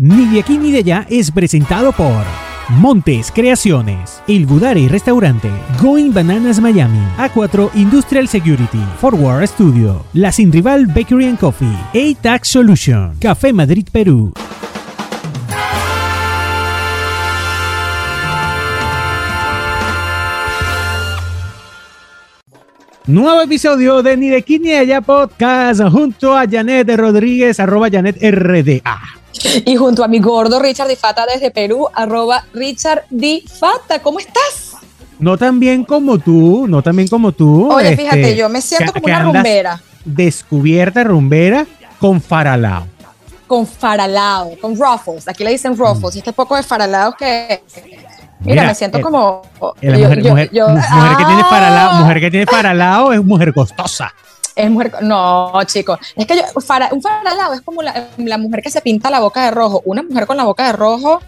Ni de aquí ni de allá es presentado por Montes Creaciones, El Budari Restaurante, Going Bananas Miami, A4 Industrial Security, Forward Studio, La Sin Rival Bakery and Coffee, A-Tax Solution, Café Madrid Perú. Nuevo episodio de Ni de aquí ni de allá podcast junto a Janet Rodríguez, arroba Janet RDA. Y junto a mi gordo Richard Difata desde Perú, arroba Richard Difata. ¿Cómo estás? No tan bien como tú, no tan bien como tú. Oye, fíjate, este, yo me siento como una rumbera. Descubierta rumbera con faralao. Con faralao, con ruffles. Aquí le dicen ruffles. Y este poco de faralao que Mira, me siento como. mujer, que tiene faralao, mujer que tiene faralao es mujer costosa. Es mujer. No, chicos. Es que yo, un faralao es como la, mujer que se pinta la boca de rojo. Una mujer con la boca de rojo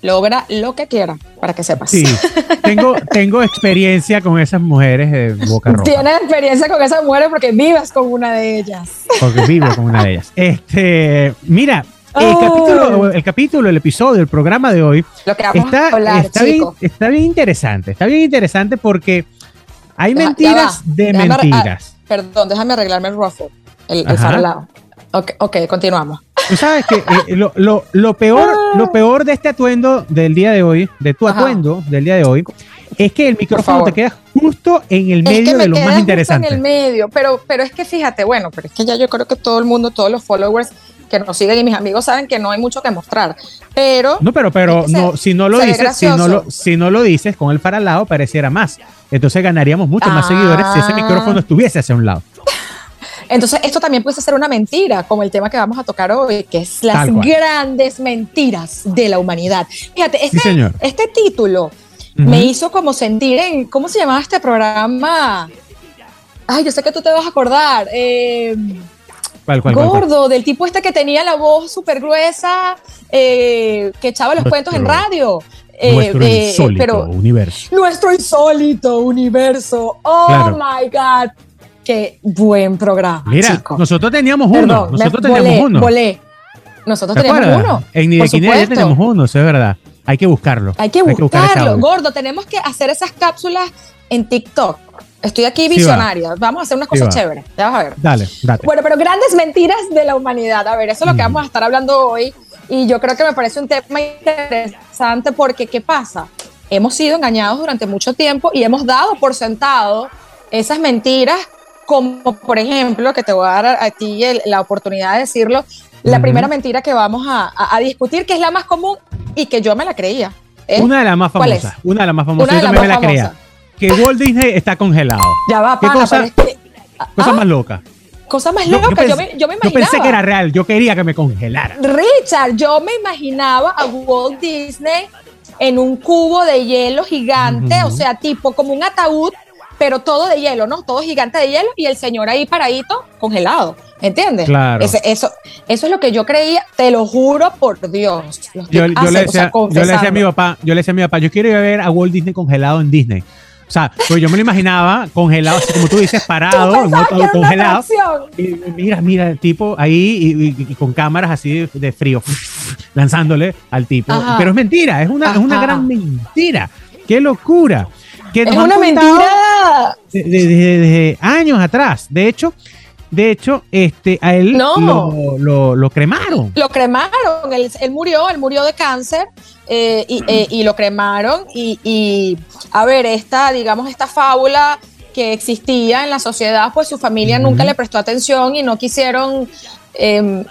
logra lo que quiera, para que sepas. Sí, tengo, tengo experiencia con esas mujeres de boca roja. Tienes experiencia con esas mujeres porque vives con una de ellas. Porque vivo con una de ellas. Este, mira, el capítulo, el capítulo, el episodio, el programa de hoy está, bien, está bien interesante. Está bien interesante porque hay mentiras de mentiras. Perdón, déjame arreglarme el ruffle, el, el. Ok, continuamos. Tú sabes que eh, lo, lo, lo, peor, lo ah. peor de este atuendo del día de hoy, de tu atuendo del día de hoy, es que el micrófono te queda justo en el medio de lo más interesante. En el medio, pero, pero es que fíjate, bueno, pero es que ya yo creo que todo el mundo, todos los followers que nos siguen y mis amigos saben que no hay mucho que mostrar. Pero. No, pero, pero no, si no lo dices, si no lo, si no lo dices con el para lado, pareciera más. Entonces ganaríamos mucho más seguidores si ese ah. micrófono estuviese hacia un lado. Entonces, esto también puede ser una mentira, como el tema que vamos a tocar hoy, que es las grandes mentiras de la humanidad. Fíjate, este, este título me hizo como sentir en, ¿cómo se llamaba este programa? Ay, yo sé que tú te vas a acordar. Eh, gordo, del tipo este que tenía la voz súper gruesa, eh, que echaba los cuentos en radio. Eh, nuestro eh, insólito universo. Nuestro insólito universo. Oh my God. Qué buen programa. Mira, nosotros teníamos uno. nosotros teníamos uno. Volé. Nosotros teníamos uno. En Ni de ya tenemos uno, eso es verdad. Hay que buscarlo. Hay que buscarlo. Gordo, tenemos que hacer esas cápsulas en TikTok. Estoy aquí visionaria. vamos a hacer unas cosas chéveres. Ya vas a ver. Dale, dale. Bueno, pero grandes mentiras de la humanidad. A ver, eso es lo que vamos a estar hablando hoy. Y yo creo que me parece un tema interesante porque, ¿qué pasa? Hemos sido engañados durante mucho tiempo y hemos dado por sentado esas mentiras, como por ejemplo, que te voy a dar a ti la oportunidad de decirlo, la primera mentira que vamos a, discutir, que es la más común y que yo me la creía. Una de las más famosas. Una de las más famosas. Yo también me la creía que Walt Disney está congelado. Ya va, pana, cosa, es que, cosa ah, más loca. Cosa más loca, yo, me, yo, me, imaginaba. Yo pensé que era real, yo quería que me congelara. Richard, yo me imaginaba a Walt Disney en un cubo de hielo gigante, o sea, tipo como un ataúd, pero todo de hielo, ¿no? Todo gigante de hielo y el señor ahí paradito, congelado. ¿Entiendes? Claro. eso, eso es lo que yo creía, te lo juro por Dios. Yo, yo, le decía, yo, le decía, a mi papá, yo le decía a mi papá, yo quiero ir a ver a Walt Disney congelado en Disney. O sea, pues yo me lo imaginaba congelado, así como tú dices, parado, congelado. Y mira, mira, el tipo ahí y, con cámaras así de, frío, lanzándole al tipo. Pero es mentira, es una, es una gran mentira. ¡Qué locura! Que es una mentira. Desde años atrás. De hecho, de hecho, este, a él lo, lo, cremaron. Lo cremaron, él, murió, él murió de cáncer eh, eh, y, lo cremaron. Y, a ver, esta, digamos, esta fábula que existía en la sociedad, pues su familia nunca le prestó atención y no quisieron em,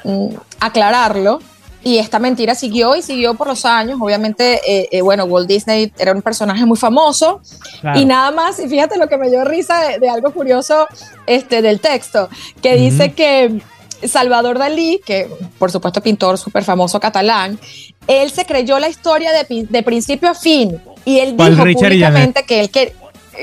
aclararlo. Y esta mentira siguió y siguió por los años. Obviamente, eh, eh, bueno, Walt Disney era un personaje muy famoso. Y nada más, y fíjate lo que me dio risa de, algo curioso este, del texto, que dice que Salvador Dalí, que por supuesto pintor súper famoso catalán, él se creyó la historia de, de principio a fin. Y él dijo públicamente que él que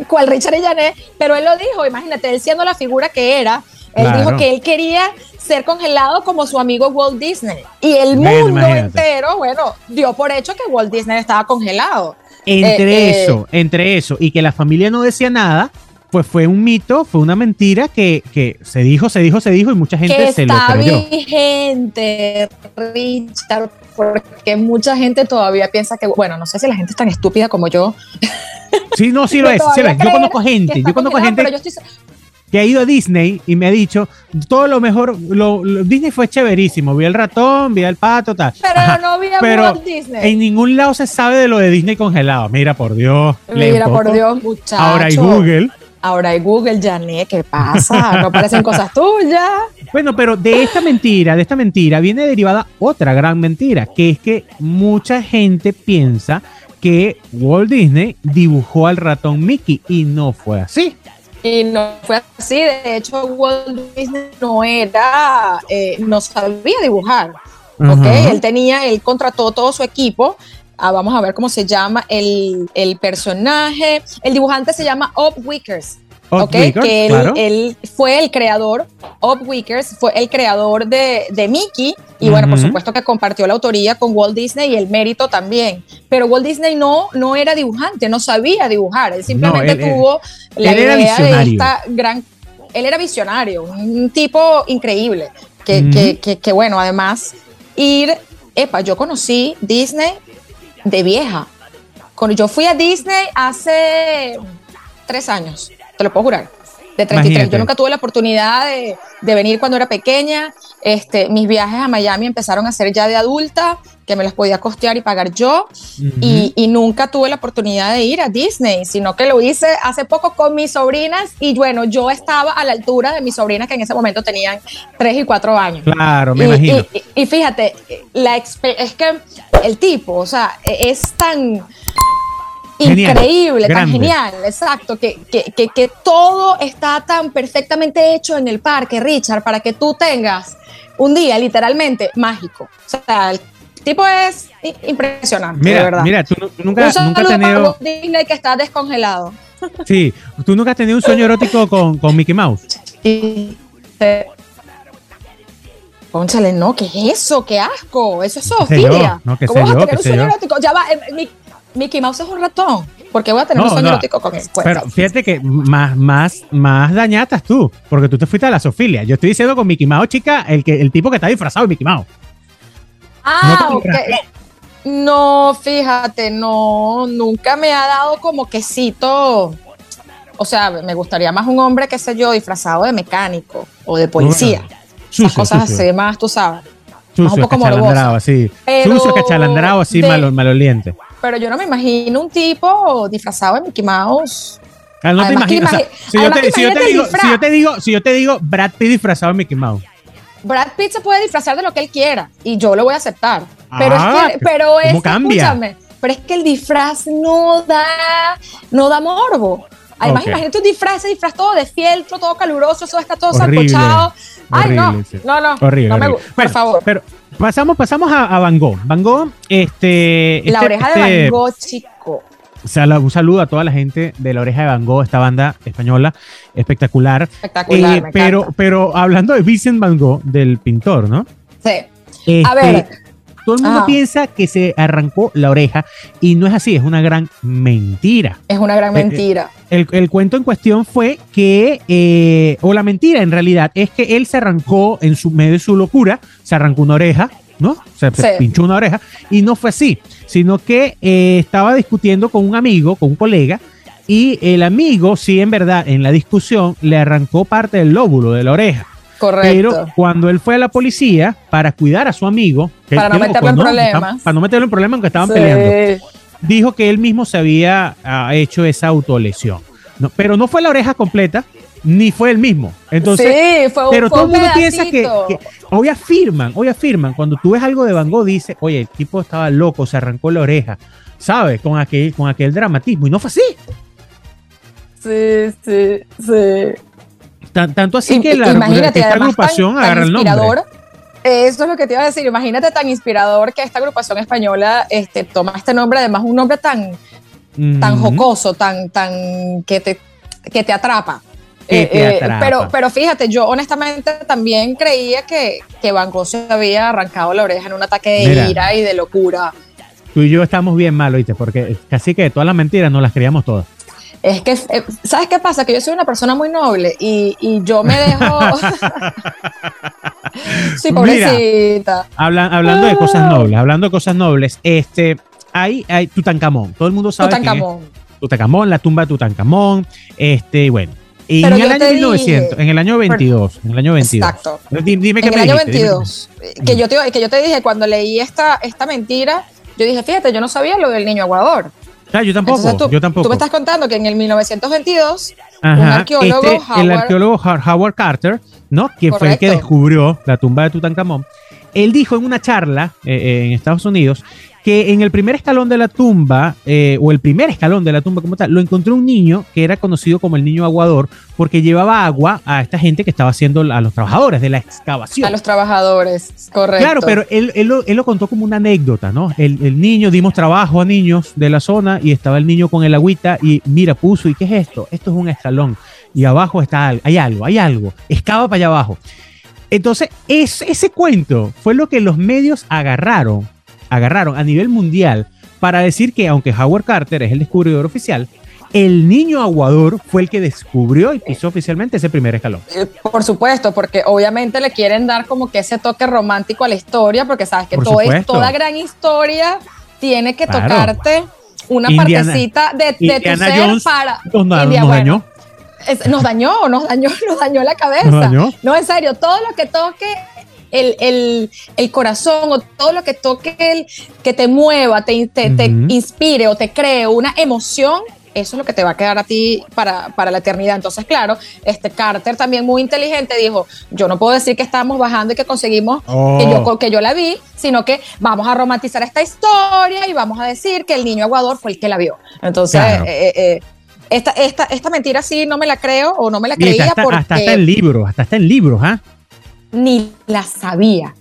cual Richard y Janet, pero él lo dijo, imagínate, él siendo la figura que era, él dijo que él quería ser congelado como su amigo Walt Disney. Y el mundo entero, bueno, dio por hecho que Walt Disney estaba congelado. Entre eh, eh, eso, entre eso y que la familia no decía nada, pues fue un mito, fue una mentira que, que se dijo, se dijo, se dijo y mucha gente se lo creyó. Está vigente, Richard, porque mucha gente todavía piensa que, bueno, no sé si la gente es tan estúpida como yo. Sí, no, sí lo es, sí lo es. Yo conozco gente, yo conozco gente que ha ido a Disney y me ha dicho todo lo mejor, lo, Disney fue chéverísimo, vi el ratón, vi el pato, tal. Pero no vi a pero Disney. En ningún lado se sabe de lo de Disney congelado. Mira por Dios. Mira por Dios, muchachos. Ahora hay Google. Ahora hay Google, Janet, ¿qué pasa? No parecen cosas tuyas. Bueno, pero de esta mentira, de esta mentira, viene derivada otra gran mentira, que es que mucha gente piensa que Walt Disney dibujó al ratón Mickey y no fue así. Y no fue así, de hecho Walt Disney no era, eh, no sabía dibujar. ¿okay? Él tenía, él contrató todo su equipo Ah, vamos a ver cómo se llama el, personaje. El dibujante se llama Op Wickers. Okay, que él, fue el creador, Op Wickers fue el creador de, Mickey y bueno, por supuesto que compartió la autoría con Walt Disney y el mérito también. Pero Walt Disney no, no era dibujante, no sabía dibujar, él simplemente tuvo la idea de esta gran... Él era visionario, un tipo increíble, que, que, que bueno, además ir... Epa, yo conocí Disney de vieja. Cuando yo fui a Disney hace tres años, te lo puedo jurar, de 33. Yo nunca tuve la oportunidad de, venir cuando era pequeña. Este, mis viajes a Miami empezaron a ser ya de adulta, que me las podía costear y pagar yo. y, y, nunca tuve la oportunidad de ir a Disney, sino que lo hice hace poco con mis sobrinas. Y bueno, yo estaba a la altura de mis sobrinas que en ese momento tenían tres y cuatro años. Claro, me imagino. Y, fíjate, la es que el tipo, o sea, e, es tan increíble, tan genial, exacto, que, que, que, todo está tan perfectamente hecho en el parque, Richard, para que tú tengas un día literalmente mágico. O sea, el tipo es impresionante, mira, de verdad. Mira, tú, nunca, nunca has tenido... Disney que está descongelado. Sí, tú nunca has tenido un sueño erótico con, con Mickey Mouse. Sí. Conchale, no, ¿qué es eso? ¡Qué asco! Eso es zoofilia. No, ¿Cómo vas a tener un sueño erótico? Ya va, eh, Mickey Mouse es un ratón. ¿Por qué voy a tener un sueño erótico con él? Pero fíjate que más, más, más dañatas tú, porque tú te fuiste a la zoofilia. Yo estoy diciendo con Mickey Mouse, chica, el, que, el tipo que está disfrazado de Mickey Mouse. Ah, no, ok. No, fíjate, no, nunca me ha dado como quesito. O sea, me gustaría más un hombre, qué sé yo, disfrazado de mecánico o de policía cosas así, más, tú sabes. Sucio, un poco cachalandrado, así. Sucio, cachalandrado, así, malo, maloliente. Pero yo no me imagino un tipo disfrazado de Mickey Mouse. Ah, no te imaginas. si, yo te, si, yo te digo, si, yo te digo, si yo te digo Brad Pitt disfrazado de Mickey Mouse. Brad Pitt se puede disfrazar de lo que él quiera y yo lo voy a aceptar. Pero es ah, que, pero es, escúchame, pero es que el disfraz no da, no da morbo. Además, imagínate un disfraz, ese disfraz todo de fieltro, todo caluroso, eso está todo sacochado. Ay, no, no, no. Horrible, no por favor. Pero pasamos, pasamos a, Van Gogh. Van Gogh, este. La este, oreja de Van este Gogh, chico. O sea, un saludo a toda la gente de la oreja de Van Gogh, esta banda española espectacular. Espectacular. Eh, pero, pero hablando de Vincent Van Gogh, del pintor, ¿no? Sí. a ver, este, todo el mundo piensa que se arrancó la oreja y no es así, es una gran mentira. Es una gran eh, mentira. El, cuento en cuestión fue que, eh, o la mentira en realidad, es que él se arrancó en su medio de su locura, se arrancó una oreja, ¿no? Se, pinchó una oreja y no fue así, sino que eh, estaba discutiendo con un amigo, con un colega, y el amigo, sí, en verdad, en la discusión le arrancó parte del lóbulo de la oreja. Correcto. Pero cuando él fue a la policía para cuidar a su amigo, para no meterlo en problemas, para no meterlo en problemas aunque estaban peleando, dijo que él mismo se había ah, hecho esa autolesión. No, pero no fue la oreja completa, ni fue el mismo. Entonces, sí, fue, pero todo el mundo piensa que, hoy afirman, hoy afirman, cuando tú ves algo de Van Gogh, dice, oye, el tipo estaba loco, se arrancó la oreja, ¿sabes? Con aquel, con aquel dramatismo, y no fue así. Sí, sí, sí tanto así que la, imagínate, esta agrupación agarra el nombre. Eso es lo que te iba a decir. Imagínate tan inspirador que esta agrupación española este, toma este nombre, además un nombre tan, tan jocoso, tan, tan que te, que te atrapa. Eh, eh, pero, pero fíjate, yo honestamente también creía que, que Van Gogh se había arrancado la oreja en un ataque de ira y de locura. Tú y yo estamos bien mal, ¿oíste? Porque casi que todas las mentiras no las creíamos todas. Es que, eh, ¿sabes qué pasa? Que yo soy una persona muy noble y, y yo me dejo... sí, pobrecita. hablando de cosas nobles, hablando de cosas nobles, este, hay, hay Tutankamón. Todo el mundo sabe Tutankamón. Tutankamón, la tumba de Tutankamón, este, bueno. Y en el año 1900, en el año 22, en el año 22. Exacto. Dime, qué en el año 22, que yo, te, que yo te dije, cuando leí esta, esta mentira, yo dije, fíjate, yo no sabía lo del niño aguador. Ah, yo tampoco, tú, yo tampoco. Tú me estás contando que en el 1922, un arqueólogo, este, Howard, el arqueólogo Howard Carter, ¿no? Quien fue el que descubrió la tumba de Tutankamón, él dijo en una charla eh, eh, en Estados Unidos que en el primer escalón de la tumba, eh, o el primer escalón de la tumba como tal, lo encontró un niño que era conocido como el niño aguador, porque llevaba agua a esta gente que estaba haciendo a los trabajadores de la excavación. A los trabajadores, correcto. Claro, pero él, él, lo, contó como una anécdota, ¿no? El, el, niño, dimos trabajo a niños de la zona y estaba el niño con el agüita y mira, puso, ¿y qué es esto? Esto es un escalón y abajo está hay algo, hay algo, excava para allá abajo. Entonces, ese cuento fue lo que los medios agarraron agarraron a nivel mundial para decir que aunque Howard Carter es el descubridor oficial, el niño aguador fue el que descubrió y pisó oficialmente ese primer escalón. Eh, por supuesto, porque obviamente le quieren dar como que ese toque romántico a la historia, porque sabes que todo es, toda gran historia tiene que tocarte una partecita de, tu ser para... Nos, dañó. nos dañó, nos dañó, nos dañó la cabeza. No, en serio, todo lo que toque el, corazón o todo lo que toque el, que te mueva, te, te, inspire o te cree una emoción, eso es lo que te va a quedar a ti para, la eternidad. Entonces, claro, este Carter también muy inteligente dijo, yo no puedo decir que estamos bajando y que conseguimos que, yo, oh. que yo la vi, sino que vamos a romantizar esta historia y vamos a decir que el niño aguador fue el que la vio. Entonces, eh, eh, eh, esta, esta, esta mentira sí no me la creo o no me la creía porque... Hasta está en libros, hasta está en libros, ¿ah? Ni la sabía.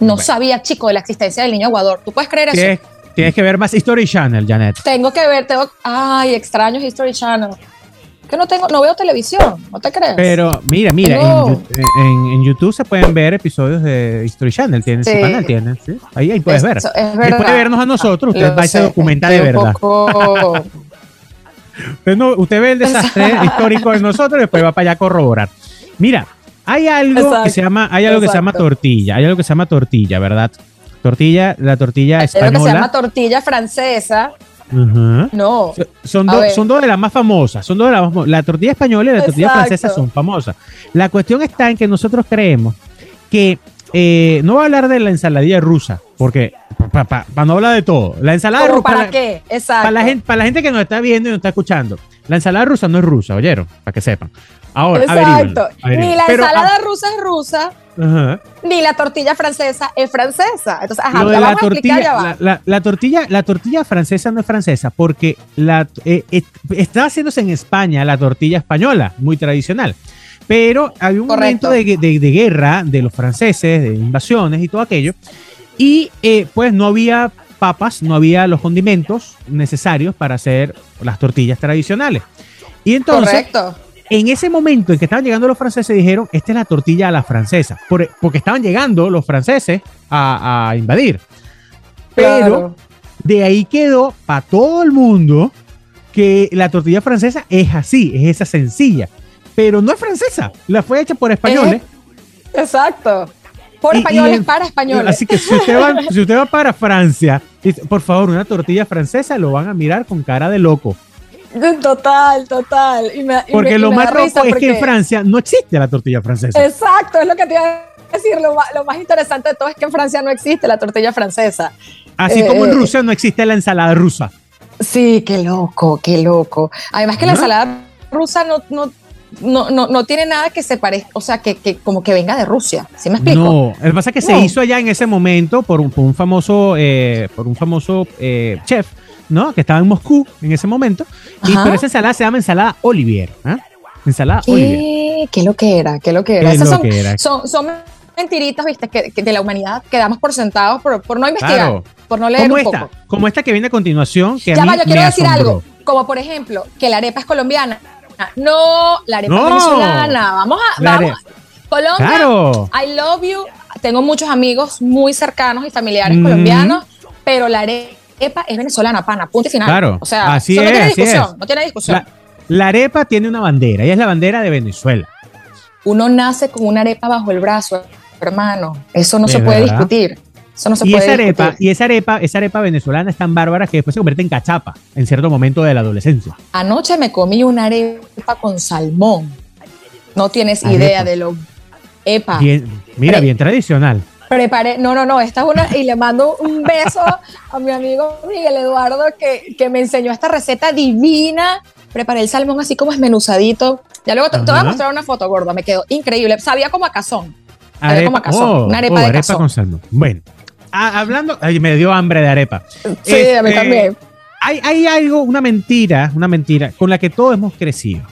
No sabía, chico, de la existencia del niño aguador. ¿Tú puedes creer eso? Tienes que ver más History Channel, Janet. Tengo que ver, tengo. Ay, extraño History Channel. Que no tengo, no veo televisión, ¿no te crees? Pero mira, mira, en, YouTube se pueden ver episodios de History Channel, tienen su canal, tienen, ¿sí? Ahí, ahí puedes ver. Después de vernos a nosotros, usted va a documentar de verdad. usted, no, usted ve el desastre histórico de nosotros y después va para allá a corroborar. Mira, hay algo que se llama, hay algo que se llama tortilla, hay algo que se llama tortilla, ¿verdad? Tortilla, la tortilla española. Hay algo que se llama tortilla francesa. No. Son, son dos de las más famosas. Son dos de las más, la tortilla española y la tortilla francesa son famosas. La cuestión está en que nosotros creemos que eh, no voy a hablar de la ensaladilla rusa, porque para no hablar de todo. La ensalada rusa. ¿Para, qué? Exacto. Para la, gente, para la gente que nos está viendo y nos está escuchando, la ensalada rusa no es rusa, oyeron, para que sepan. Ahora, Exacto. Ni la ensalada ah, rusa es rusa, ni la tortilla francesa es francesa. Entonces, ajá, la, tortilla, la, tortilla, la tortilla francesa no es francesa porque la, eh, eh, está haciéndose en España la tortilla española, muy tradicional. Pero había un momento de, guerra de los franceses, de invasiones y todo aquello. Y eh, pues no había papas, no había los condimentos necesarios para hacer las tortillas tradicionales. Y entonces, Correcto en ese momento en que estaban llegando los franceses, dijeron, esta es la tortilla a la francesa, porque estaban llegando los franceses a, invadir. Pero de ahí quedó para todo el mundo que la tortilla francesa es así, es esa sencilla, pero no es francesa, la fue hecha por españoles. exacto. Por españoles, para españoles. Así que si usted, va, si usted va para Francia, por favor, una tortilla francesa, lo van a mirar con cara de loco. Total, total. Porque lo más loco es que en Francia no existe la tortilla francesa. Exacto, es lo que te iba a decir. Lo más, interesante de todo es que en Francia no existe la tortilla francesa. Así como en eh, Rusia no existe la ensalada rusa. Sí, qué loco, qué loco. Además que la ensalada rusa no, no, no, no, tiene nada que se parezca, o sea, que, que, como que venga de Rusia. ¿Sí me explico? No, que pasa es que se hizo allá en ese momento por un, por un famoso, eh, por un famoso eh, chef ¿no? Que estaba en Moscú en ese momento. Y, pero esa ensalada se llama ensalada Olivier. ¿eh? Ensalada ¿Qué? Olivier. ¿Qué lo que era? ¿Qué lo que era? son, son, mentiritas, viste, que, de la humanidad que damos por sentados por, por no investigar, por no leer como un esta, poco. Como esta que viene a continuación. Que ya va, yo quiero decir algo. Como por ejemplo, que la arepa es colombiana. No, la arepa es venezolana. Vamos a. Vamos. Colombia, claro. I love you. Tengo muchos amigos muy cercanos y familiares colombianos, pero la arepa es venezolana, pana, punto y final. Claro. O sea, así no tiene discusión, no tiene discusión. La arepa tiene una bandera y es la bandera de Venezuela. Uno nace con una arepa bajo el brazo, hermano. Eso no se puede discutir. Eso no se y puede esa arepa, y esa arepa, esa arepa venezolana es tan bárbara que después se convierte en cachapa en cierto momento de la adolescencia. Anoche me comí una arepa con salmón. No tienes idea de lo epa. mira, bien tradicional. Preparé, no, no, no, esta es una, y le mando un beso a mi amigo Miguel Eduardo que, que me enseñó esta receta divina. Preparé el salmón así como esmenuzadito. Ya luego te, voy a mostrar una foto gorda, me quedó increíble. Sabía como a cazón. Sabía como a cazón. Oh, una arepa oh, de arepa con salmón. Bueno, hablando, ay, me dio hambre de arepa. Sí, a mí este, también. Hay, hay algo, una mentira, una mentira con la que todos hemos crecido.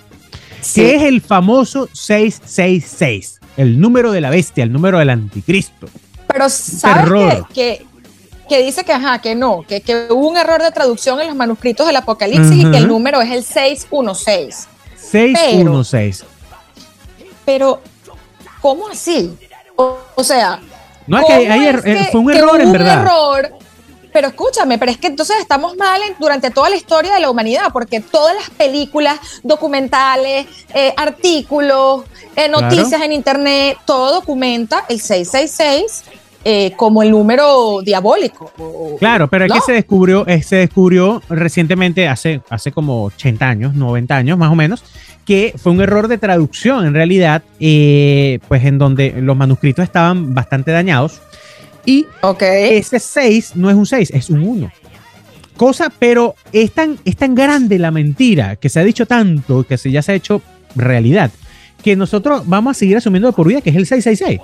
Que es el famoso 666, el número de la bestia, el número del anticristo. Pero ¿sabes que, que, dice que, ajá, que no, que, que, hubo un error de traducción en los manuscritos del Apocalipsis y que el número es el 616. 616. Pero, ¿cómo así? O, sea, no es que, eh, fue un error en verdad. Un error pero escúchame, pero es que entonces estamos mal durante toda la historia de la humanidad, porque todas las películas, documentales, eh, artículos, eh, noticias en internet, todo documenta el 666 eh, como el número diabólico. Claro, pero es que se descubrió, se descubrió recientemente, hace, hace como 80 años, 90 años más o menos, que fue un error de traducción en realidad, pues en donde los manuscritos estaban bastante dañados y ese 6 no es un 6, es un 1. Cosa, pero es tan, es tan grande la mentira que se ha dicho tanto, que se, ya se ha hecho realidad, que nosotros vamos a seguir asumiendo de por vida que es el 666.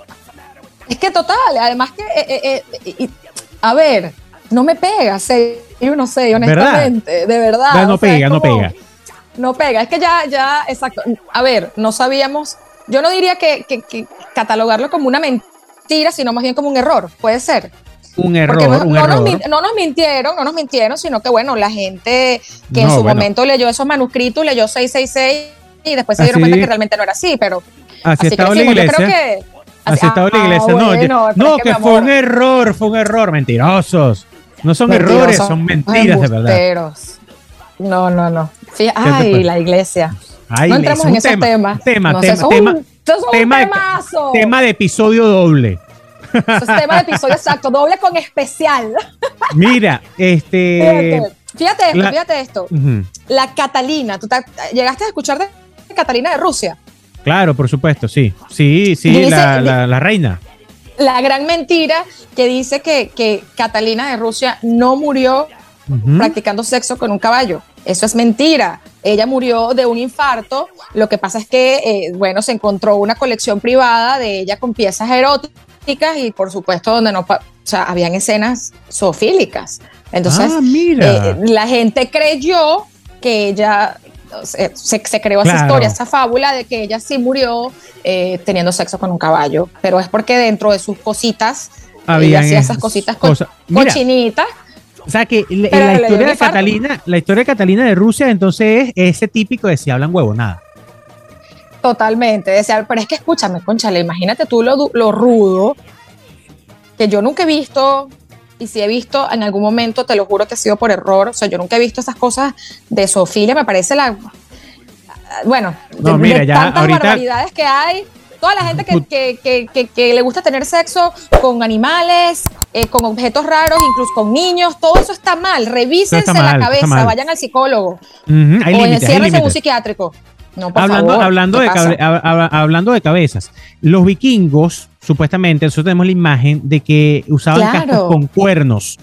Es que total, además que, eh, eh, eh, a ver, no me pega 6 y 1 6, honestamente, de verdad. No, pega, no pega. No pega, es que ya, ya, exacto. A ver, no sabíamos, yo no diría que, que catalogarlo como una mentira mentira, sino más bien como un error, puede ser. Un error, no, un no, error. Nos, no nos mintieron, no nos mintieron, sino que bueno, la gente que en su momento leyó esos manuscritos, leyó 666 y después se dieron cuenta que realmente no era así, pero así, estaba la iglesia. Yo creo que, así, estaba la iglesia, no, no, que, fue un error, fue un error, mentirosos. No son errores, son, mentiras de verdad. No, no, no. ay, la iglesia. no entramos en esos temas. Tema, tema, tema tema, de, tema de episodio doble. Eso es tema de episodio exacto, doble con especial. Mira, este. Fíjate, esto, fíjate esto. La Catalina, ¿tú llegaste a escuchar de Catalina de Rusia? Claro, por supuesto, sí. Sí, sí, la, reina. La gran mentira que dice que, que Catalina de Rusia no murió practicando sexo con un caballo. Eso es mentira. Ella murió de un infarto. Lo que pasa es que, eh, bueno, se encontró una colección privada de ella con piezas eróticas y, por supuesto, donde no, o sea, habían escenas zoofílicas. Entonces, ah, eh, la gente creyó que ella se, se, creó esa historia, esa fábula de que ella sí murió eh, teniendo sexo con un caballo, pero es porque dentro de sus cositas había esas cositas cochinitas o sea que la, historia de Catalina, la historia de Catalina de Rusia, entonces es ese típico de si hablan huevo, nada. Totalmente. Decía, pero es que escúchame, conchale, imagínate tú lo, lo rudo que yo nunca he visto, y si he visto en algún momento, te lo juro que ha sido por error. O sea, yo nunca he visto esas cosas de Sofía, me parece la. Bueno, no, mira, ya tantas ahorita, barbaridades que hay. Toda la gente que, que, que, que, le gusta tener sexo con animales, eh, con objetos raros, incluso con niños, todo eso está mal. Revísense la cabeza, vayan al psicólogo. o enciérrense en un psiquiátrico. No, por hablando, favor, hablando, de hablando de cabezas, los vikingos, supuestamente, nosotros tenemos la imagen de que usaban cascos con cuernos.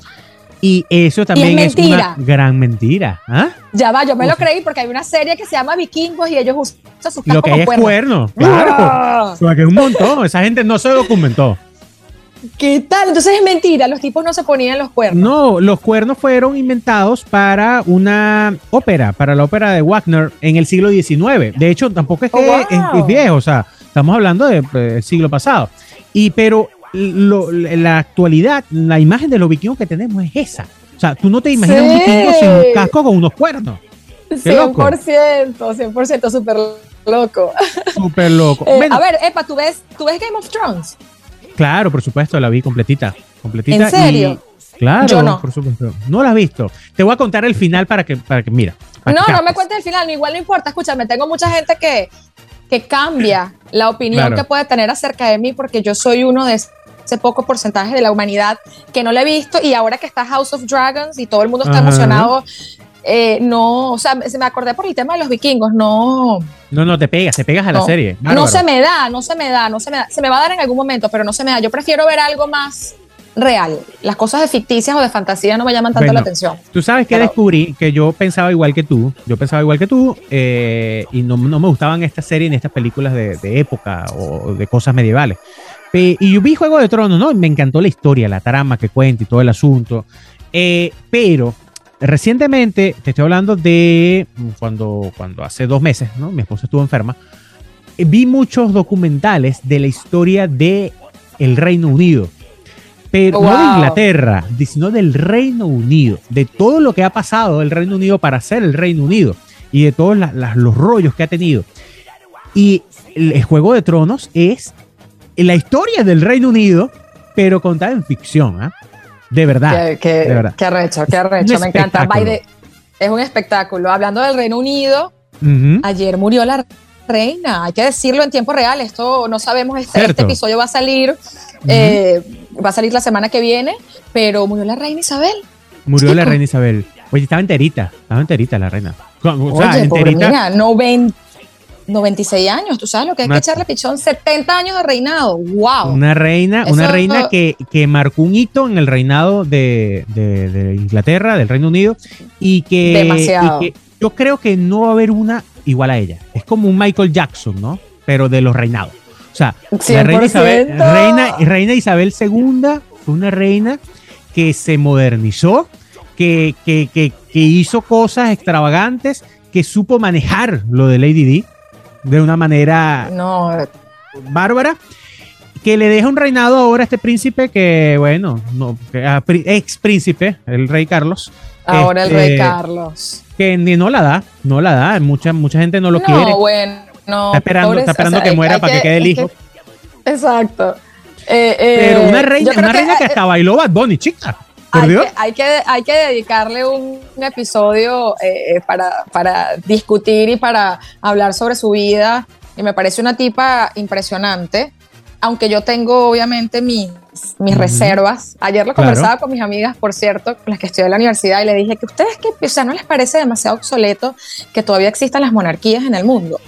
Y eso también es, una gran mentira. ¿ah? Ya va, yo me lo creí porque hay una serie que se llama Vikingos y ellos usan sus cascos Lo que hay es cuerno, claro. O sea, que es un montón. Esa gente no se documentó. ¿Qué tal? Entonces es mentira, los tipos no se ponían los cuernos. No, los cuernos fueron inventados para una ópera, para la ópera de Wagner en el siglo XIX. De hecho, tampoco es que oh, es, viejo, o sea, estamos hablando del siglo pasado. Y pero la actualidad, la imagen de los vikingos que tenemos es esa. O sea, tú no te imaginas un vikingo sin un casco con unos cuernos. 100%, 100%, súper loco. Súper loco. Eh, a ver, Epa, ¿tú ves, ¿tú ves Game of Thrones? Claro, por supuesto, la vi completita. completita ¿En serio? Claro, yo no. por supuesto. No la has visto. Te voy a contar el final para que, para que mira. no, no me cuentes el final, igual no importa. Escúchame, tengo mucha gente que, que cambia la opinión que puede tener acerca de mí porque yo soy uno de ese poco porcentaje de la humanidad que no la he visto y ahora que está House of Dragons y todo el mundo está emocionado, eh, no, o sea, se me acordé por el tema de los vikingos, no. No, no, te pegas, te pegas a la serie. No se me da, no se me da, no se me da. Se me va a dar en algún momento, pero no se me da. Yo prefiero ver algo más real. Las cosas de ficticias o de fantasía no me llaman tanto la atención. Tú sabes que descubrí que yo pensaba igual que tú, yo pensaba igual que tú, eh, y no, me gustaban estas series ni estas películas de, época o de cosas medievales. y yo vi Juego de Tronos, ¿no? Me encantó la historia, la trama que cuenta y todo el asunto. Eh, pero recientemente, te estoy hablando de cuando, cuando hace dos meses, ¿no? Mi esposa estuvo enferma. Eh, vi muchos documentales de la historia de el Reino Unido pero no de Inglaterra, sino del Reino Unido, de todo lo que ha pasado el Reino Unido para ser el Reino Unido y de todos los rollos que ha tenido. Y el, Juego de Tronos es la historia del Reino Unido, pero contada en ficción, ¿ah? De verdad. Qué, de verdad. qué arrecho, qué arrecho, me encanta. es un espectáculo. Hablando del Reino Unido, ayer murió la reina, hay que decirlo en tiempo real, esto no sabemos, este, este episodio va a salir, eh, va a salir la semana que viene, pero murió la reina Isabel. Murió la reina Isabel. Oye, estaba enterita, estaba enterita la reina. O sea, Oye, enterita. 96 años, tú sabes lo que es que echarle pichón, 70 años de reinado, wow. Una reina, una reina que, que, marcó un hito en el reinado de, de, Inglaterra, del Reino Unido, y que, Demasiado. y que yo creo que no va a haber una igual a ella. Es como un Michael Jackson, ¿no? Pero de los reinados. O sea, la reina Isabel, reina, reina Isabel II fue una reina que se modernizó, que, que, que, que, hizo cosas extravagantes, que supo manejar lo de Lady D de una manera no. bárbara, que le deja un reinado ahora a este príncipe que, bueno, no, ex príncipe, el rey Carlos. Ahora el rey este, Carlos que ni no la da, no la da, mucha, mucha gente no lo no, quiere. bueno, no. Está esperando, está esperando que muera para que, quede el hijo. exacto. Eh, eh, Pero una reina, una que, reina que hasta bailó Bad Bunny, chica. Hay. Que, hay, que, hay que dedicarle un, episodio eh, para, para discutir y para hablar sobre su vida. Y me parece una tipa impresionante aunque yo tengo obviamente mis, mis reservas. Ayer lo conversaba con mis amigas, por cierto, con las que estoy en la universidad, y le dije que ustedes, que, o sea, ¿no les parece demasiado obsoleto que todavía existan las monarquías en el mundo?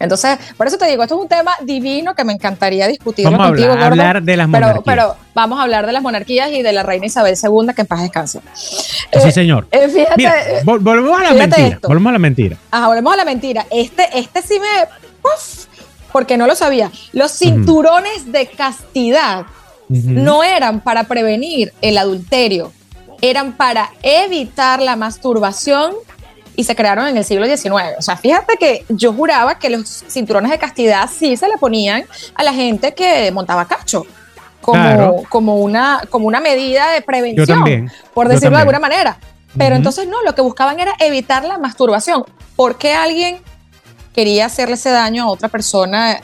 Entonces, por eso te digo, esto es un tema divino que me encantaría discutir vamos contigo. a hablar, de las monarquías. Pero, vamos a hablar de las monarquías y de la reina Isabel II, que en paz descanse. sí, eh, señor. Eh, fíjate, eh, volvemos a la mentira. Volvemos a la mentira. Ajá, volvemos a la mentira. Este, este sí me porque no lo sabía. Los cinturones de castidad no eran para prevenir el adulterio, eran para evitar la masturbación y se crearon en el siglo XIX. O sea, fíjate que yo juraba que los cinturones de castidad sí se le ponían a la gente que montaba cacho. Como, como, una, como una medida de prevención, por decirlo de alguna manera. Pero entonces no, lo que buscaban era evitar la masturbación. ¿Por qué alguien quería hacerle ese daño a otra persona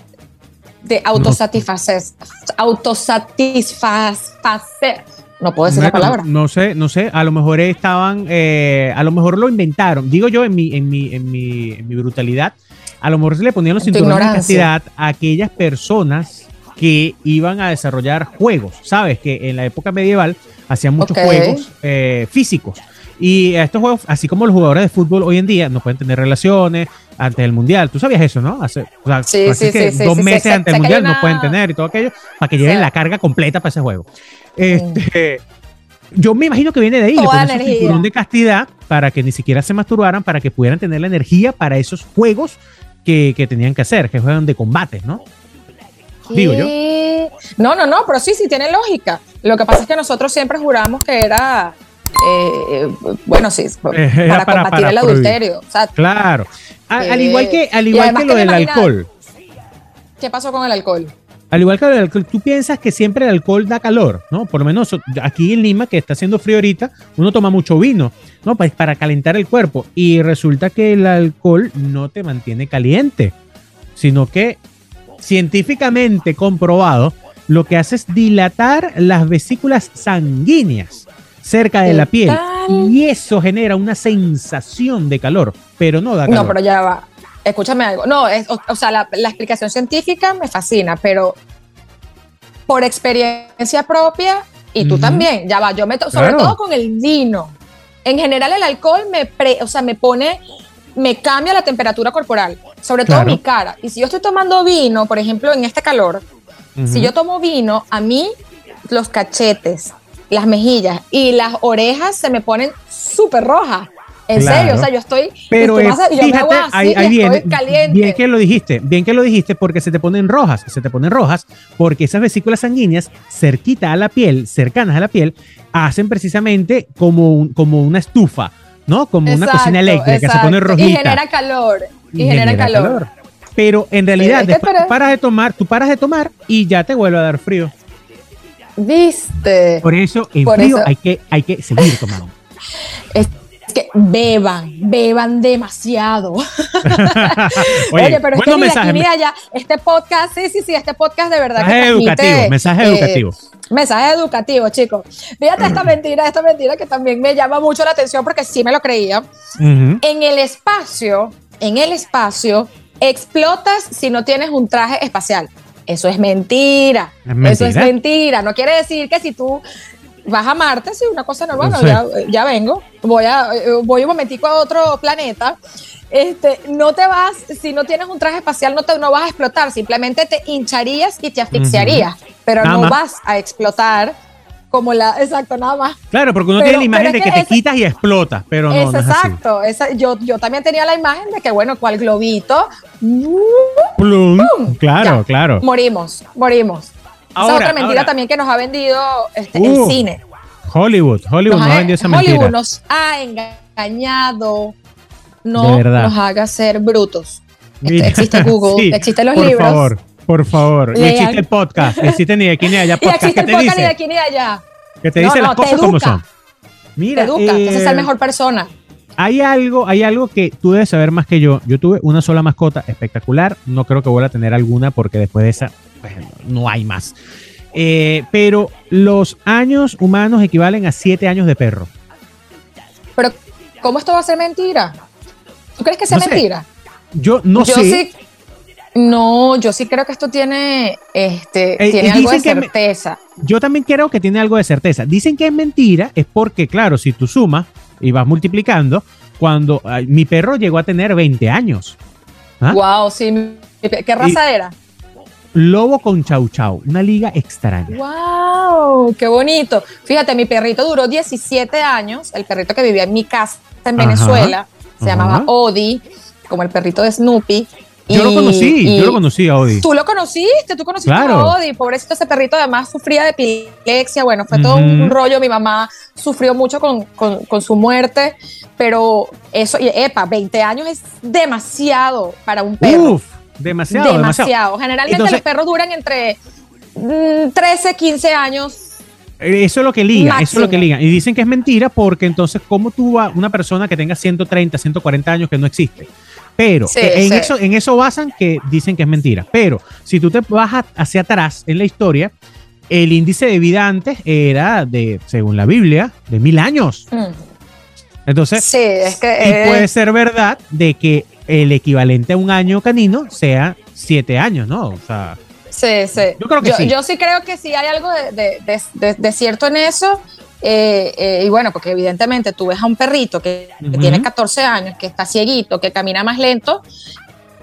de autosatisfacer, autosatisfacer. No puedo decir la palabra. No sé, no sé. A lo mejor estaban, eh, a lo mejor lo inventaron. Digo yo en mi, en mi, en mi, en mi brutalidad. A lo mejor se le ponían los cinturones de castidad a aquellas personas que iban a desarrollar juegos. Sabes que en la época medieval hacían muchos juegos eh, físicos. Y estos juegos, así como los jugadores de fútbol hoy en día, no pueden tener relaciones antes del mundial. Tú sabías eso, ¿no? Hace, sí, sí, que sí, dos meses antes del mundial no pueden tener y todo aquello para que lleven la carga completa para ese juego. Este, yo me imagino que viene de ahí. Toda energía. de castidad para que ni siquiera se masturbaran, para que pudieran tener la energía para esos juegos que, que tenían que hacer, que juegan de combate, ¿no? Digo yo. No, no, no, pero sí, sí tiene lógica. Lo que pasa es que nosotros siempre juramos que era eh, bueno, sí, para, combatir el adulterio. claro. al igual que, al igual que lo del alcohol. ¿Qué pasó con el alcohol? Al igual que el alcohol, tú piensas que siempre el alcohol da calor, ¿no? Por lo menos aquí en Lima, que está haciendo frío ahorita, uno toma mucho vino, ¿no? Pues para calentar el cuerpo. Y resulta que el alcohol no te mantiene caliente, sino que científicamente comprobado lo que hace es dilatar las vesículas sanguíneas cerca de la piel y eso genera una sensación de calor, pero no da calor. No, pero ya va. Escúchame algo. No, o, sea, la, explicación científica me fascina, pero por experiencia propia y tú también, ya va, yo me sobre todo con el vino. En general el alcohol me o sea, me pone me cambia la temperatura corporal, sobre todo mi cara. Y si yo estoy tomando vino, por ejemplo, en este calor, si yo tomo vino, a mí los cachetes, las mejillas y las orejas se me ponen súper rojas. En serio, o sea, yo estoy. Pero fíjate, ahí, viene. Bien que lo dijiste, bien que lo dijiste, porque se te ponen rojas, se te ponen rojas, porque esas vesículas sanguíneas cerquita a la piel, cercanas a la piel, hacen precisamente como, como una estufa, ¿no? Como una cocina eléctrica, que se pone rojita. Y genera calor. Y, genera, calor. Pero en realidad, después paras de tomar, tú paras de tomar y ya te vuelve a dar frío. ¿Viste? Por eso, en frío Hay, que, hay que seguir tomando. Es que beban, beban demasiado. Oye, pero es que mensaje, aquí, mira, este podcast, sí, sí, sí, este podcast de verdad mensaje educativo, mensaje eh, educativo. Mensaje educativo, chicos. Fíjate esta mentira, esta mentira que también me llama mucho la atención porque sí me lo creía. En el espacio, en el espacio, explotas si no tienes un traje espacial. Eso es mentira. Eso es mentira. No quiere decir que si tú vas a Marte, sí, una cosa normal, ya, vengo, voy, a, voy un momentico a otro planeta. Este, no te vas, si no tienes un traje espacial, no, te, no vas a explotar, simplemente te hincharías y te asfixiarías, pero no vas a explotar como la, exacto, nada más. Claro, porque uno tiene la imagen de que, te quitas y explotas, pero no. Es, exacto, yo, yo también tenía la imagen de que, bueno, cual globito. Plum, claro, claro. Morimos, morimos. esa es otra mentira también que nos ha vendido este, el cine. Hollywood, Hollywood nos, ha vendido esa mentira. Hollywood nos ha engañado, no nos haga ser brutos. Este, existe Google, existen los libros. Por favor por favor. Y existe el podcast. Existe ni de aquí ni de allá. Podcast, y existe el podcast ni de aquí ni de allá. Que te dice las cosas como son. Mira, te educa, eh, ser mejor persona. Hay algo, hay algo que tú debes saber más que yo. Yo tuve una sola mascota espectacular. No creo que vuelva a tener alguna porque después de esa pues, no hay más. Eh, pero los años humanos equivalen a siete años de perro. Pero, ¿cómo esto va a ser mentira? ¿Tú crees que sea mentira? Yo no yo sé. Sí, no, yo sí creo que esto tiene, este, eh, tiene algo de certeza. yo también creo que tiene algo de certeza. Dicen que es mentira, es porque, claro, si tú sumas y vas multiplicando, cuando mi perro llegó a tener 20 años. Wow, ¿Ah? sí. ¿Qué raza era? Lobo con chau chau, una liga extraña. ¡Wow! ¡Qué bonito! Fíjate, mi perrito duró 17 años, el perrito que vivía en mi casa en Venezuela, se llamaba Odi, como el perrito de Snoopy. Yo lo conocí, yo lo conocí a Odi. Tú lo conociste, tú conociste a Odi. Pobrecito ese perrito, además sufría de epilepsia. Bueno, fue todo un rollo. Mi mamá sufrió mucho con, con, su muerte, pero eso, epa, 20 años es demasiado para un perro. Uf, demasiado. Demasiado. Generalmente los perros duran entre 13, mm, 15 años eso es lo que liga, eso es lo que liga. Y dicen que es mentira porque entonces, ¿cómo tú vas una persona que tenga 130, 140 años que no existe? Pero en, Eso, en eso basan que dicen que es mentira. Pero si tú te vas hacia atrás en la historia, el índice de vida antes era de, según la Biblia, de mil años. Mm. Entonces, sí, es que, puede ser verdad de que el equivalente a un año canino sea siete años, ¿no? O sea, sí, sí. Yo creo que sí. Yo sí creo que sí hay algo de cierto en eso. Eh, eh, y bueno, porque evidentemente tú ves a un perrito que, tiene 14 años, que está cieguito, que camina más lento,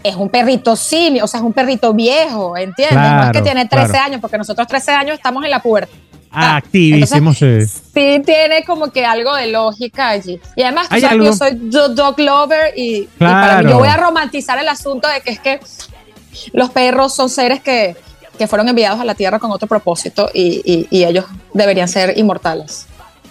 es un perrito sí, o sea, es un perrito viejo, ¿entiendes? no es que tiene 13 años, porque nosotros 13 años estamos en la puerta. Ah, activísimos. sí. tiene como que algo de lógica allí. Y además, tú sabes, yo soy dog lover y, para mí yo voy a romantizar el asunto de que es que los perros son seres que, que fueron enviados a la Tierra con otro propósito y, y ellos deberían ser inmortales.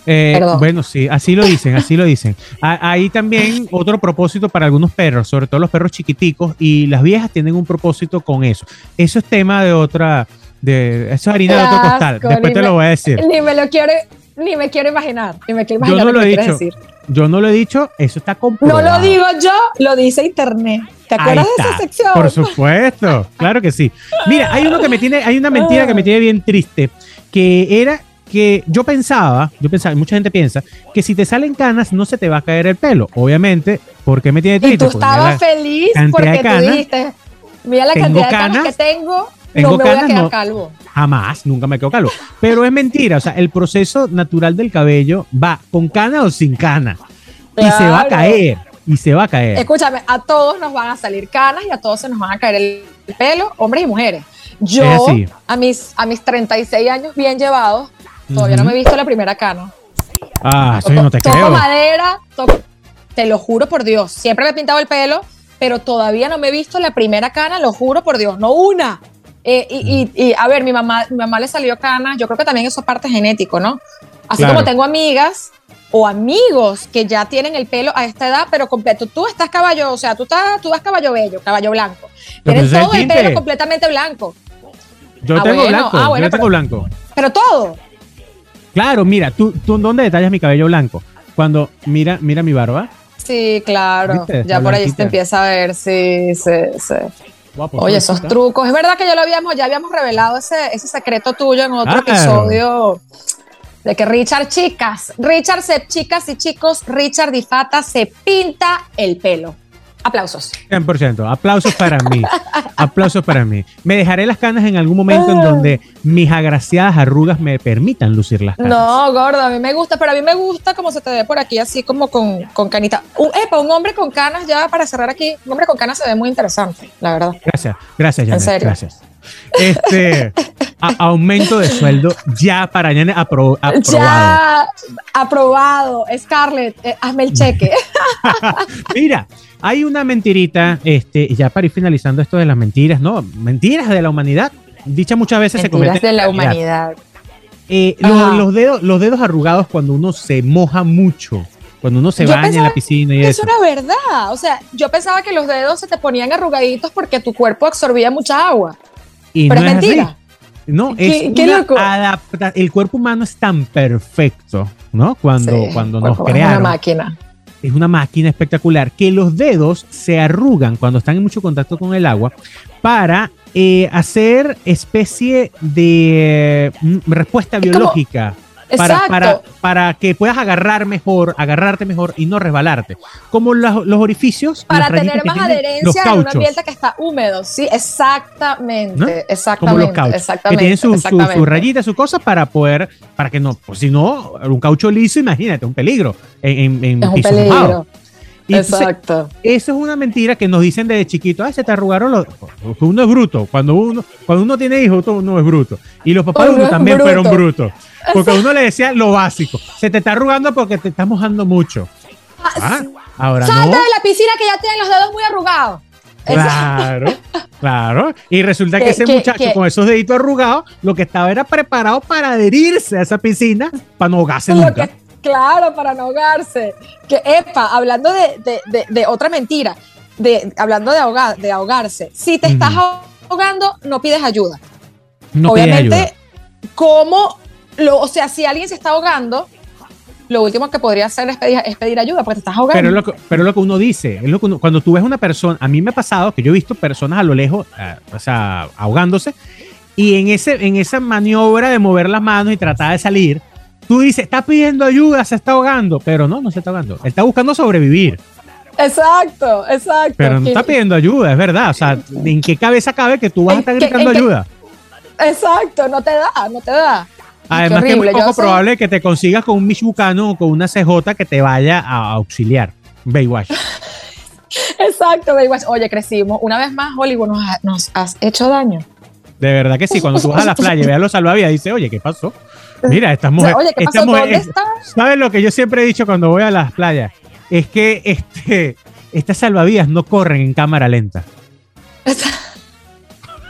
Eh, bueno, sí, así lo dicen, así lo dicen. Hay también otro propósito para algunos perros, sobre todo los perros chiquiticos, y las viejas tienen un propósito con eso. Eso es tema de otra, de, eso es harina de otro costal. Después te lo voy a decir. Ni me lo quiero, ni me quiero imaginar, ni me quiero imaginar yo no lo, he dicho. Yo no lo he dicho, eso está comprobado. No lo digo yo, lo dice internet. ¿Te acuerdas de esa sección? Por supuesto, claro que sí. Mira, hay uno que me tiene, hay una mentira que me tiene bien triste, que era que yo pensaba, yo pensaba, mucha gente piensa, que si te salen canas no se te va a caer el pelo. Obviamente, ¿por qué me tiene triste? Y tú estabas feliz porque tú dijiste, mira la cantidad de canas que tengo, tengo no me canas, voy a quedar calvo. Jamás, nunca me quedo calvo. Pero es mentira, o sea, el proceso natural del cabello va con cana o sin cana. Y se va a caer, y se va a caer. Escúchame, a todos nos van a salir canas y a todos se nos van a caer el pelo, hombres y mujeres. Yo, a mis, a mis 36 años bien llevados, todavía no me he visto la primera cana. Ah, eso no te toco madera, te lo juro por Dios. Siempre me he pintado el pelo, pero todavía no me he visto la primera cana, lo juro por Dios, no una. Eh, y, a ver, mi mamá, mi mamá le salió cana, yo creo que también eso es parte genético, ¿no? Así como tengo amigas o amigos que ya tienen el pelo a esta edad, pero completo. Tú estás caballo, o sea, tú estás, tú das caballo bello, caballo blanco. Tienes todo el, pelo completamente blanco. Yo ah, tengo blanco, ah, yo tengo blanco. Pero todo. Claro, mira, tú, tú dónde detallas mi cabello blanco. Cuando mira, mira mi barba. Sí, claro. Ya por ahí se empieza a ver, sí, sí, sí. Oye, esos trucos. Es verdad que ya lo habíamos, ya habíamos revelado ese, ese secreto tuyo en otro episodio de que Richard, chicas, Richard se, chicas y chicos, Richard Difata se pinta el pelo. Aplausos. 100%. Aplausos para mí. Aplausos para mí. Me dejaré las canas en algún momento en donde mis agraciadas arrugas me permitan lucir las canas. No, gordo, a mí me gusta, pero a mí me gusta como se te ve por aquí, así como con, con canita. Un, epa, un hombre con canas, ya para cerrar aquí, un hombre con canas se ve muy interesante, la verdad. Gracias, gracias, Janet, En serio. Gracias. Este aumento de sueldo ya para Janet aprobado. Ya aprobado. Scarlett, eh, hazme el cheque. Mira, hay una mentirita, este, ya para ir finalizando esto de las mentiras, ¿no? Mentiras de la humanidad. Dicha muchas veces se cometen. de la humanidad. Eh, los, dedos, los dedos arrugados cuando uno se moja mucho, cuando uno se baña en la piscina y eso. Eso era verdad. O sea, yo pensaba que los dedos se te ponían arrugaditos porque tu cuerpo absorbía mucha agua. Y Pero no es mentira. No, es el cuerpo humano es tan perfecto, ¿no? Cuando, cuando nos crearon. Es una máquina es una máquina espectacular que los dedos se arrugan cuando están en mucho contacto con el agua para eh, hacer especie de mm, respuesta biológica para, para, para, que puedas agarrar mejor, agarrarte mejor y no resbalarte. Como los, los orificios. Para tener más adherencia en un ambiente que está húmedo. Sí, exactamente. Exactamente. Como los cauchos. Que tienen su, su, rayita, su cosa para poder, para que no, pues si no, un caucho liso, imagínate, un peligro en, en, es un peligro. Exacto. eso es una mentira que nos dicen desde chiquito. Ah, se te arrugaron los. Uno es bruto. Cuando uno, cuando uno tiene hijos, uno es bruto. Y los papás de uno también fueron brutos. Porque uno le decía lo básico. Se te está arrugando porque te está mojando mucho. Ah, ah ahora Salta de la piscina que ya tiene los dedos muy arrugados. Claro, claro. Y resulta que, ese muchacho con esos deditos arrugados, lo que estaba era preparado para adherirse a esa piscina para no ahogarse nunca. claro, para no ahogarse. Que, epa, hablando de, otra mentira, de, hablando de, ahogar, de ahogarse, si te estás ahogando, no pides ayuda. No Obviamente, pides ayuda. ¿cómo o sea, si alguien se está ahogando, lo último que podría hacer es pedir, ayuda porque te estás ahogando. Pero es lo que, pero lo que uno dice, es lo que cuando tú ves una persona, a mí me ha pasado que yo he visto personas a lo lejos, eh, o sea, ahogándose, y en, ese, en esa maniobra de mover las manos y tratar de salir, tú dices, está pidiendo ayuda, se está ahogando, pero no, no se está ahogando, está buscando sobrevivir. Exacto, exacto. Pero no está pidiendo ayuda, es verdad. O sea, ¿en qué cabeza cabe que tú vas a estar gritando ayuda? Exacto, no te da, no te da. Además que es muy poco probable que te consigas con un Michoacano o con una CJ que te vaya a auxiliar. Baywatch. Exacto, Baywatch. Oye, crecimos. Una vez más, Hollywood, nos, nos has hecho daño. De verdad que sí. Cuando tú vas a la playa y veas los salvavidas, dices, oye, ¿qué pasó? Mira, estas mujeres. Oye, ¿qué pasó? ¿Dónde está? ¿Sabes lo que yo siempre he dicho cuando voy a las playas? Es que este, estas salvavidas no corren en cámara lenta.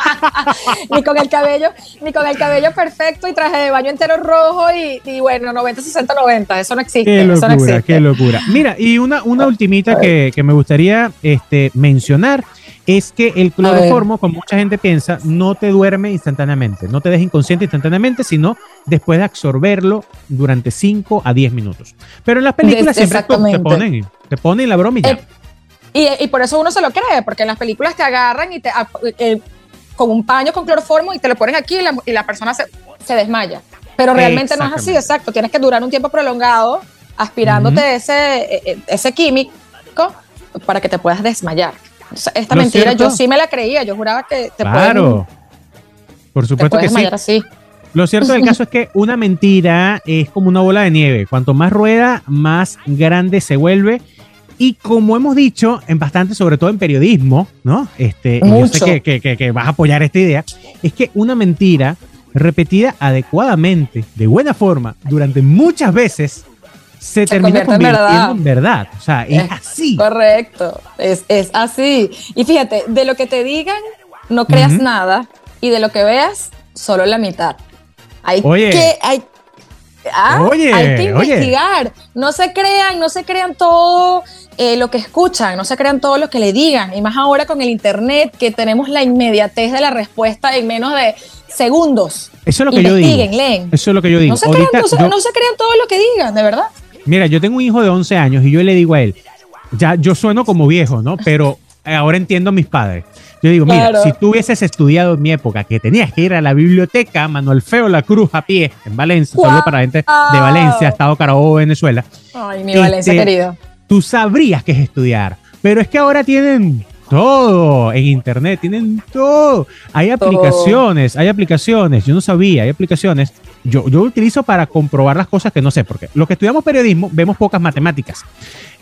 ni con el cabello, ni con el cabello perfecto y traje de baño entero rojo y, bueno, 90, 60, 90. Eso no existe. Qué locura, eso qué locura. Mira, y una, una ultimita que, me gustaría este, mencionar es que el cloroformo, como mucha gente piensa, no te duerme instantáneamente, no te deja inconsciente instantáneamente, sino después de absorberlo durante 5 a 10 minutos. Pero en las películas siempre te ponen, te ponen la broma y ya. Eh, y, por eso uno se lo cree, porque en las películas te agarran y te, eh, con un paño con cloroformo y te lo ponen aquí y la, persona se, desmaya. Pero realmente no es así, exacto. Tienes que durar un tiempo prolongado aspirándote ese, e, ese químico para que te puedas desmayar. Esta mentira yo sí me la creía, yo juraba que te Claro. Por supuesto que sí. Así. Lo cierto del caso es que una mentira es como una bola de nieve. Cuanto más rueda, más grande se vuelve. Y como hemos dicho en bastante, sobre todo en periodismo, ¿no? Este, yo sé que, que, que, vas a apoyar esta idea, es que una mentira repetida adecuadamente, de buena forma, durante muchas veces, se, termina convirtiendo en verdad. O sea, es, así. Correcto, es, es, así. Y fíjate, de lo que te digan, no creas nada, y de lo que veas, solo la mitad. Hay que, hay, ah, hay que investigar. No se crean, no se crean todo eh, lo que escuchan, no se crean todo lo que le digan. Y más ahora con el internet, que tenemos la inmediatez de la respuesta en menos de segundos. Eso es lo que yo digo. Leen. Eso es lo que yo digo. No se, crean, no se crean todo lo que digan, de verdad. Mira, yo tengo un hijo de 11 años y yo le digo a él, ya yo sueno como viejo, ¿no? Pero ahora entiendo a mis padres. Yo digo, mira, si tú hubieses estudiado en mi época, que tenías que ir a la biblioteca Manuel Feo La Cruz a pie en Valencia, solo para gente de Valencia, Estado Carabobo, Venezuela. Ay, mi Valencia este, querido. Tú sabrías qué es estudiar. Pero es que ahora tienen todo en internet, tienen todo. Hay aplicaciones, hay aplicaciones, yo no sabía, hay aplicaciones. Yo, yo utilizo para comprobar las cosas que no sé, porque los que estudiamos periodismo vemos pocas matemáticas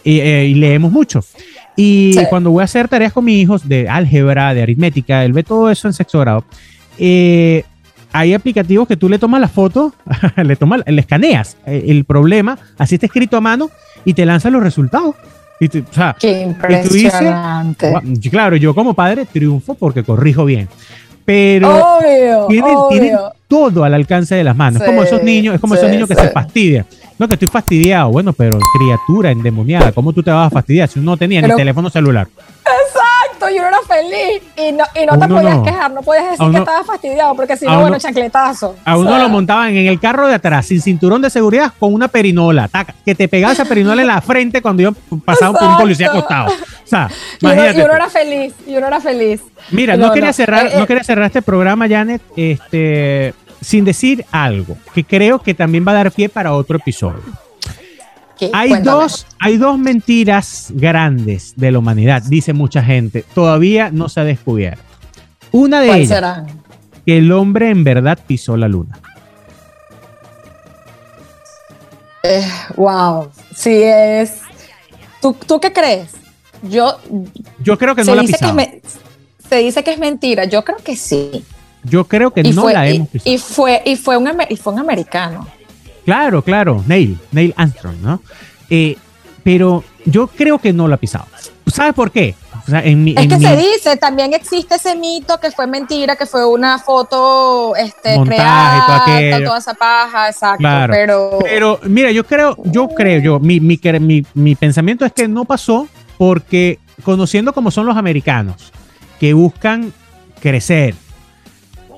y, eh, leemos mucho. Y cuando voy a hacer tareas con mis hijos de álgebra, de aritmética, él ve todo eso en sexto grado. Eh, hay aplicativos que tú le tomas la foto, le, tomas, le escaneas eh, el problema, así está escrito a mano y te lanza los resultados. Y Qué impresionante. claro, yo como padre triunfo porque corrijo bien. Pero tienen, todo al alcance de las manos. es como esos niños, es como esos niños que se fastidian. No, que estoy fastidiado. Bueno, pero criatura endemoniada, ¿cómo tú te vas a fastidiar si uno no tenía ni teléfono celular? Exacto, y uno era feliz y no, y no te podías quejar, no podías decir que estabas fastidiado porque si no, bueno, chancletazo. A uno lo montaban en el carro de atrás sin cinturón de seguridad con una perinola, que te pegaba esa perinola en la frente cuando yo pasaba por un policía acostado. O sea, y uno, y uno, era feliz, y uno era feliz. Mira, no, quería cerrar, eh, no eh. quería cerrar este programa, Janet, este sin decir algo que creo que también va a dar pie para otro episodio. Hay dos, hay dos mentiras grandes de la humanidad, dice mucha gente. Todavía no se ha descubierto. Una de ellas, que el hombre en verdad pisó la luna. Eh, wow, sí es. ¿Tú, ¿Tú, qué crees? Yo, yo creo que no la pisado. se dice que es mentira. Yo creo que sí. Yo creo que no la hemos pisado. Y fue, y fue, un, y fue un americano. Claro, claro, Neil, Neil Armstrong, ¿no? Eh, pero yo creo que no la ha pisado. ¿Sabes por qué? es que se dice, también existe ese mito que fue mentira, que fue una foto este, creada, toda esa paja, exacto. Pero, pero mira, yo creo, yo creo, yo, mi, mi, mi, mi pensamiento es que no pasó porque conociendo cómo son los americanos, que buscan crecer,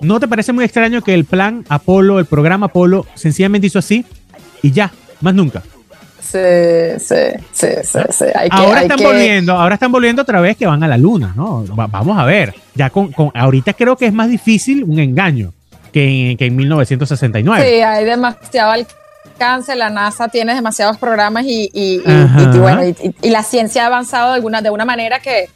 ¿No te parece muy extraño que el plan Apolo, el programa Apolo, sencillamente hizo así y ya, más nunca? Sí, sí, sí, sí. ahora están volviendo, ahora están volviendo otra vez que van a la luna, ¿no? vamos a ver. Ya con, ahorita creo que es más difícil un engaño que en, 1969. Sí, hay demasiado alcance, la NASA tiene demasiados programas y, y, bueno, y, la ciencia ha avanzado de alguna, de una manera que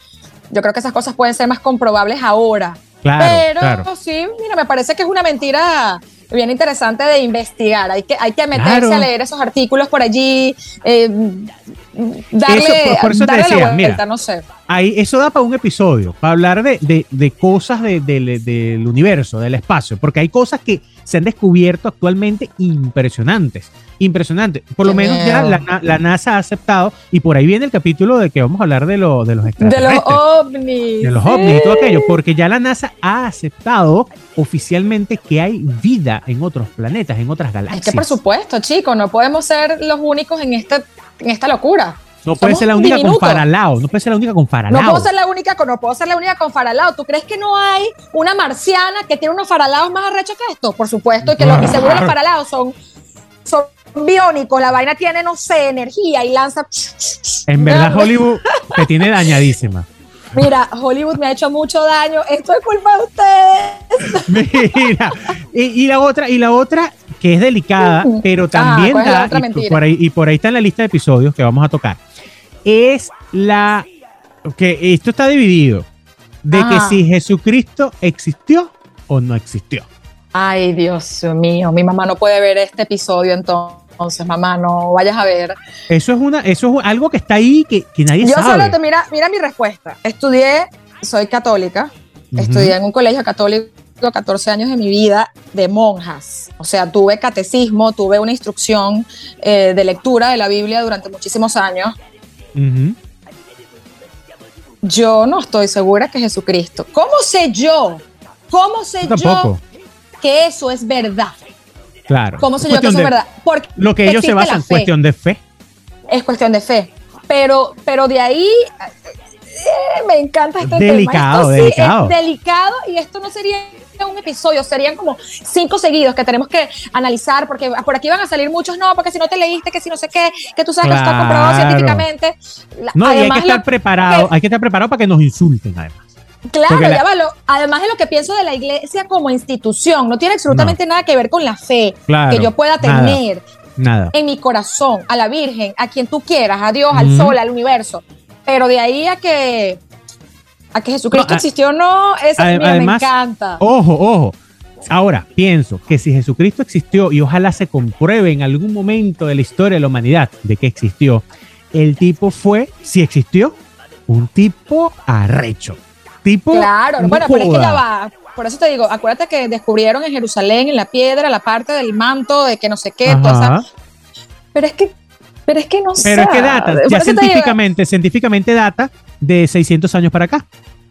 yo creo que esas cosas pueden ser más comprobables ahora. Pero sí, mira, me parece que es una mentira bien interesante de investigar. Hay que, hay que meterse a leer esos artículos por allí, eh, darle, por, eso te decía, mira, no sé. Ahí, eso da para un episodio, para hablar de, de, cosas del universo, del espacio, porque hay cosas que se han descubierto actualmente impresionantes impresionante. Por lo menos ya la, NASA ha aceptado, y por ahí viene el capítulo de que vamos a hablar de, lo, de los extraterrestres. De los ovnis. De los ovnis y todo aquello, porque ya la NASA ha aceptado oficialmente que hay vida en otros planetas, en otras galaxias. Es que por supuesto, chicos, no podemos ser los únicos en, este, en esta locura. No puede ser la única con Faralao. No puede ser la única con Faralao. No puedo ser la única con, no puedo ser la única con Faralao. ¿Tú crees que no hay una marciana que tiene unos Faralaos más arrechos que esto? Por supuesto, y que los, y seguro los Faralaos son, son biónicos. La vaina tiene, no sé, energía y lanza. En verdad, Hollywood te tiene dañadísima. Mira, Hollywood me ha hecho mucho daño. Esto es culpa de ustedes. Mira, y, la otra, y la otra que es delicada, pero también da, y por, ahí, y por ahí está en la lista de episodios que vamos a tocar, es la que esto está dividido de que si Jesucristo existió o no existió. Ay, Dios mío, mi mamá no puede ver este episodio entonces. mamá, no vayas a ver. Eso es una, eso es algo que está ahí que, que nadie sabe. Yo solo te mira, mira mi respuesta. Estudié, soy católica, estudié en un colegio católico 14 años de mi vida de monjas. O sea, tuve catecismo, tuve una instrucción eh, de lectura de la Biblia durante muchísimos años. Yo no estoy segura que Jesucristo. ¿Cómo sé yo? ¿Cómo sé yo que eso es verdad? Claro. ¿Cómo sé yo que eso es verdad? Porque lo que ellos se basan es cuestión de fe. Es cuestión de fe. Pero, pero de ahí eh, me encanta este delicado, tema. delicado. es delicado y esto no sería un episodio, serían como cinco seguidos que tenemos que analizar, porque por aquí van a salir muchos, no, porque si no te leíste, que si no sé qué, que tú sabes que está comprobado científicamente. No, y hay que estar preparado, hay que estar preparado para que nos insulten, además. Claro, ya va, además de lo que pienso de la iglesia como institución, no tiene absolutamente nada que ver con la fe que yo pueda tener nada, en mi corazón, a la Virgen, a quien tú quieras, a Dios, al sol, al universo. Pero de ahí a que a que Jesucristo existió o no, esa me encanta. Ojo, ojo. Ahora, pienso que si Jesucristo existió y ojalá se compruebe en algún momento de la historia de la humanidad de que existió, el tipo fue, si existió, un tipo arrecho. Tipo. Claro, bueno, pero es que ya va. Por eso te digo, acuérdate que descubrieron en Jerusalén, en la piedra, la parte del manto, de que no sé qué, Pero es que pero es que no sé. Pero es que data, ya científicamente, científicamente data de 600 años para acá,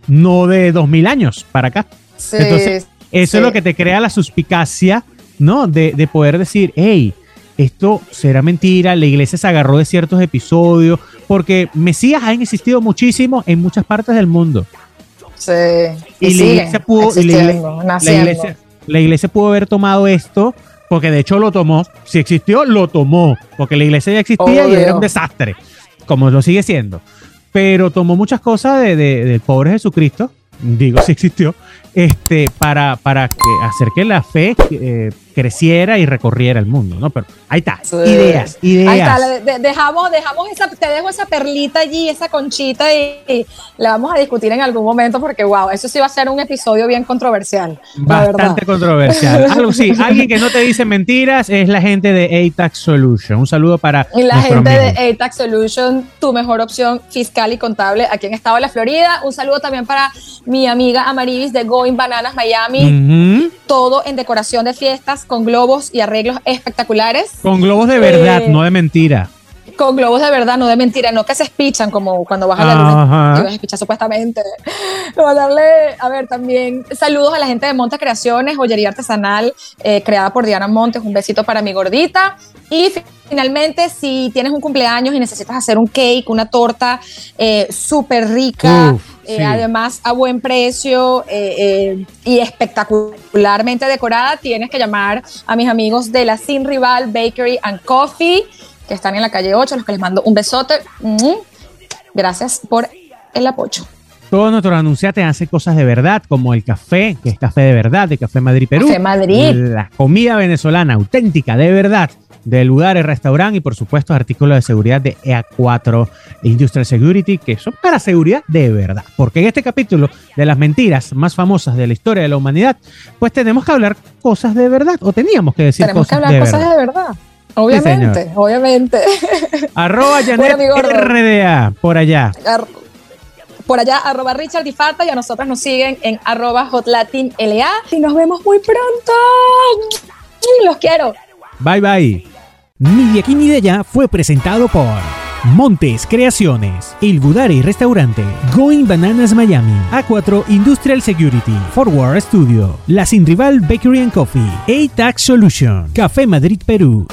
no de 2000 años para acá. Entonces, eso es lo que te crea la suspicacia, ¿no? De, de poder decir, hey, esto será mentira, la iglesia se agarró de ciertos episodios, porque Mesías han existido muchísimo en muchas partes del mundo. Sí. Y, la, iglesia pudo, la iglesia pudo haber tomado esto porque de hecho lo tomó. Si existió, lo tomó, porque la iglesia ya existía y era un desastre, como lo sigue siendo. Pero tomó muchas cosas de, del pobre Jesucristo, digo si existió, este, para, para que, hacer que la fe eh, creciera y recorriera el mundo, ¿no? Pero ahí está, ideas, ideas. Ahí está, dejamos, dejamos esa, te dejo esa perlita allí, esa conchita y, la vamos a discutir en algún momento porque, wow, eso sí va a ser un episodio bien controversial. Bastante controversial. Algo sí, alguien que no te dice mentiras es la gente de ATAX Solution. Un saludo para y la gente de ATAX Solution, tu mejor opción fiscal y contable aquí en Estado de la Florida. Un saludo también para mi amiga Amarilis de Going Bananas Miami. Todo en decoración de fiestas con globos y arreglos espectaculares. Con globos de verdad, eh, no de mentira. Con globos de verdad, no de mentira, no que se espichan como cuando vas a la luna. espichar supuestamente. a darle, a ver, también saludos a la gente de Monte Creaciones, joyería artesanal eh, creada por Diana Montes. Un besito para mi gordita. Y finalmente, si tienes un cumpleaños y necesitas hacer un cake, una torta eh, súper rica, eh, además a buen precio eh, y espectacularmente decorada, tienes que llamar a mis amigos de la Sin Rival Bakery and Coffee, que están en la calle 8, a los que les mando un besote. Gracias por el apoyo. Todos nuestros anunciantes hacen cosas de verdad, como el café, que es café de verdad, de Café Madrid Perú. Café Madrid. La comida venezolana auténtica, de verdad de lugares, restaurante y por supuesto artículos de seguridad de EA4 Industrial Security que son para seguridad de verdad. Porque en este capítulo de las mentiras más famosas de la historia de la humanidad, pues tenemos que hablar cosas de verdad o teníamos que decir cosas, que hablar cosas de verdad. Obviamente, obviamente. Arroba Janet RDA, por allá. por allá, arroba Richard y Fata, y a nosotros nos siguen en arroba HotLatinLA. Y nos vemos muy pronto. Los quiero. Bye bye. Ni de aquí ni de allá fue presentado por Montes Creaciones, El Budari Restaurante, Going Bananas Miami, A4 Industrial Security, Forward Studio, La Sin Rival Bakery and Coffee, A-Tax Solution, Café Madrid Perú.